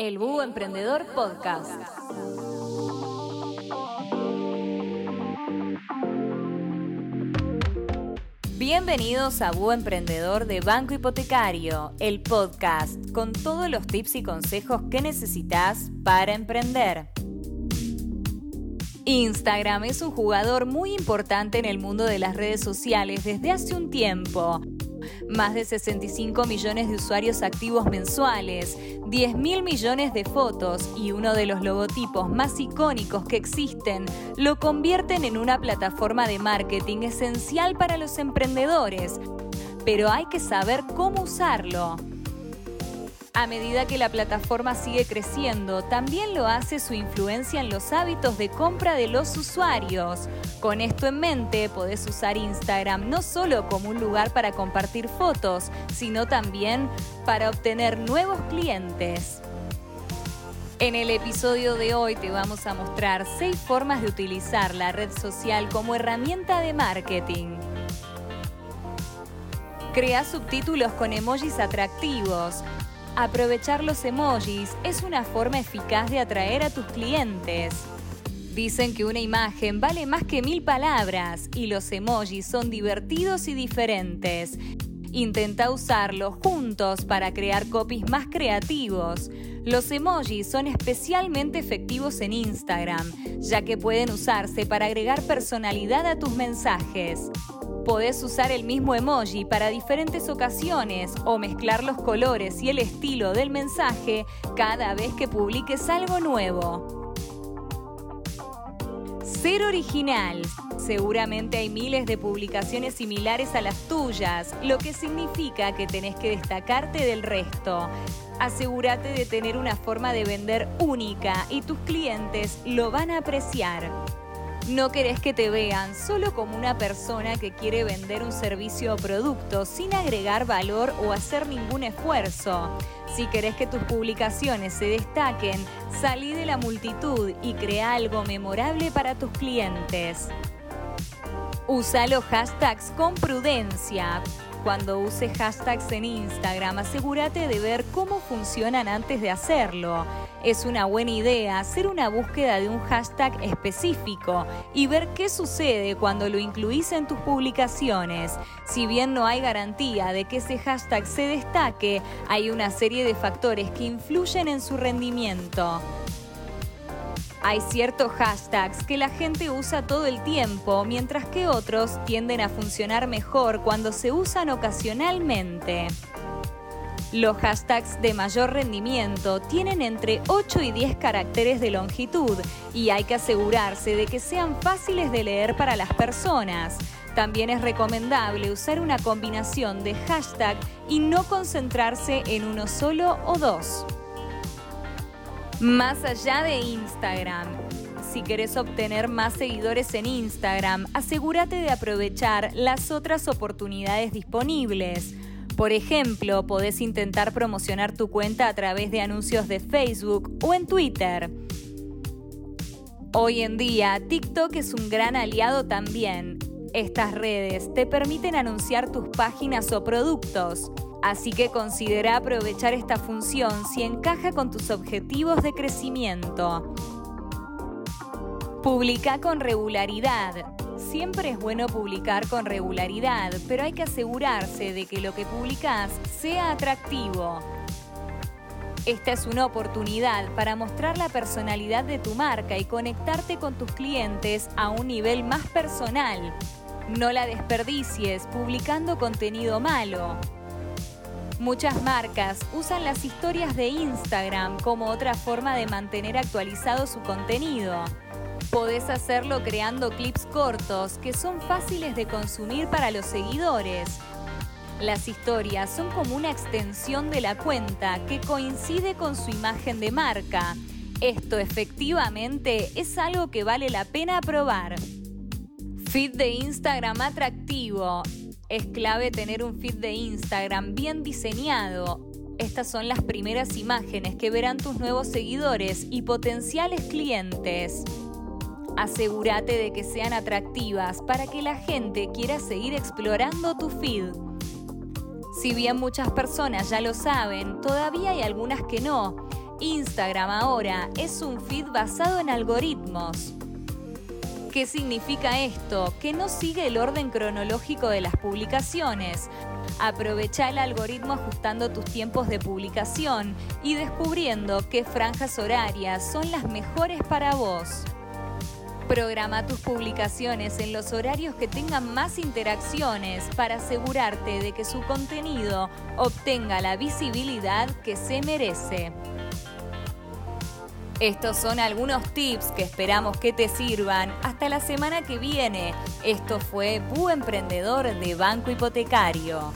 El Búho Emprendedor Podcast. Bienvenidos a Búho Emprendedor de Banco Hipotecario, el podcast con todos los tips y consejos que necesitas para emprender. Instagram es un jugador muy importante en el mundo de las redes sociales desde hace un tiempo más de 65 millones de usuarios activos mensuales, 10 mil millones de fotos y uno de los logotipos más icónicos que existen, lo convierten en una plataforma de marketing esencial para los emprendedores. Pero hay que saber cómo usarlo. A medida que la plataforma sigue creciendo, también lo hace su influencia en los hábitos de compra de los usuarios. Con esto en mente, podés usar Instagram no solo como un lugar para compartir fotos, sino también para obtener nuevos clientes. En el episodio de hoy te vamos a mostrar 6 formas de utilizar la red social como herramienta de marketing. Crea subtítulos con emojis atractivos. Aprovechar los emojis es una forma eficaz de atraer a tus clientes. Dicen que una imagen vale más que mil palabras y los emojis son divertidos y diferentes. Intenta usarlos juntos para crear copies más creativos. Los emojis son especialmente efectivos en Instagram, ya que pueden usarse para agregar personalidad a tus mensajes. Podés usar el mismo emoji para diferentes ocasiones o mezclar los colores y el estilo del mensaje cada vez que publiques algo nuevo. Ser original. Seguramente hay miles de publicaciones similares a las tuyas, lo que significa que tenés que destacarte del resto. Asegúrate de tener una forma de vender única y tus clientes lo van a apreciar. No querés que te vean solo como una persona que quiere vender un servicio o producto sin agregar valor o hacer ningún esfuerzo. Si querés que tus publicaciones se destaquen, salí de la multitud y crea algo memorable para tus clientes. Usa los hashtags con prudencia. Cuando uses hashtags en Instagram, asegúrate de ver cómo funcionan antes de hacerlo. Es una buena idea hacer una búsqueda de un hashtag específico y ver qué sucede cuando lo incluís en tus publicaciones. Si bien no hay garantía de que ese hashtag se destaque, hay una serie de factores que influyen en su rendimiento. Hay ciertos hashtags que la gente usa todo el tiempo, mientras que otros tienden a funcionar mejor cuando se usan ocasionalmente. Los hashtags de mayor rendimiento tienen entre 8 y 10 caracteres de longitud y hay que asegurarse de que sean fáciles de leer para las personas. También es recomendable usar una combinación de hashtag y no concentrarse en uno solo o dos. Más allá de Instagram. Si querés obtener más seguidores en Instagram, asegúrate de aprovechar las otras oportunidades disponibles. Por ejemplo, podés intentar promocionar tu cuenta a través de anuncios de Facebook o en Twitter. Hoy en día, TikTok es un gran aliado también. Estas redes te permiten anunciar tus páginas o productos. Así que considera aprovechar esta función si encaja con tus objetivos de crecimiento. Publica con regularidad. Siempre es bueno publicar con regularidad, pero hay que asegurarse de que lo que publicas sea atractivo. Esta es una oportunidad para mostrar la personalidad de tu marca y conectarte con tus clientes a un nivel más personal. No la desperdicies publicando contenido malo. Muchas marcas usan las historias de Instagram como otra forma de mantener actualizado su contenido. Podés hacerlo creando clips cortos que son fáciles de consumir para los seguidores. Las historias son como una extensión de la cuenta que coincide con su imagen de marca. Esto efectivamente es algo que vale la pena probar. Feed de Instagram atractivo es clave tener un feed de Instagram bien diseñado. Estas son las primeras imágenes que verán tus nuevos seguidores y potenciales clientes. Asegúrate de que sean atractivas para que la gente quiera seguir explorando tu feed. Si bien muchas personas ya lo saben, todavía hay algunas que no. Instagram ahora es un feed basado en algoritmos. ¿Qué significa esto? Que no sigue el orden cronológico de las publicaciones. Aprovecha el algoritmo ajustando tus tiempos de publicación y descubriendo qué franjas horarias son las mejores para vos. Programa tus publicaciones en los horarios que tengan más interacciones para asegurarte de que su contenido obtenga la visibilidad que se merece. Estos son algunos tips que esperamos que te sirvan. Hasta la semana que viene. Esto fue Bu Emprendedor de Banco Hipotecario.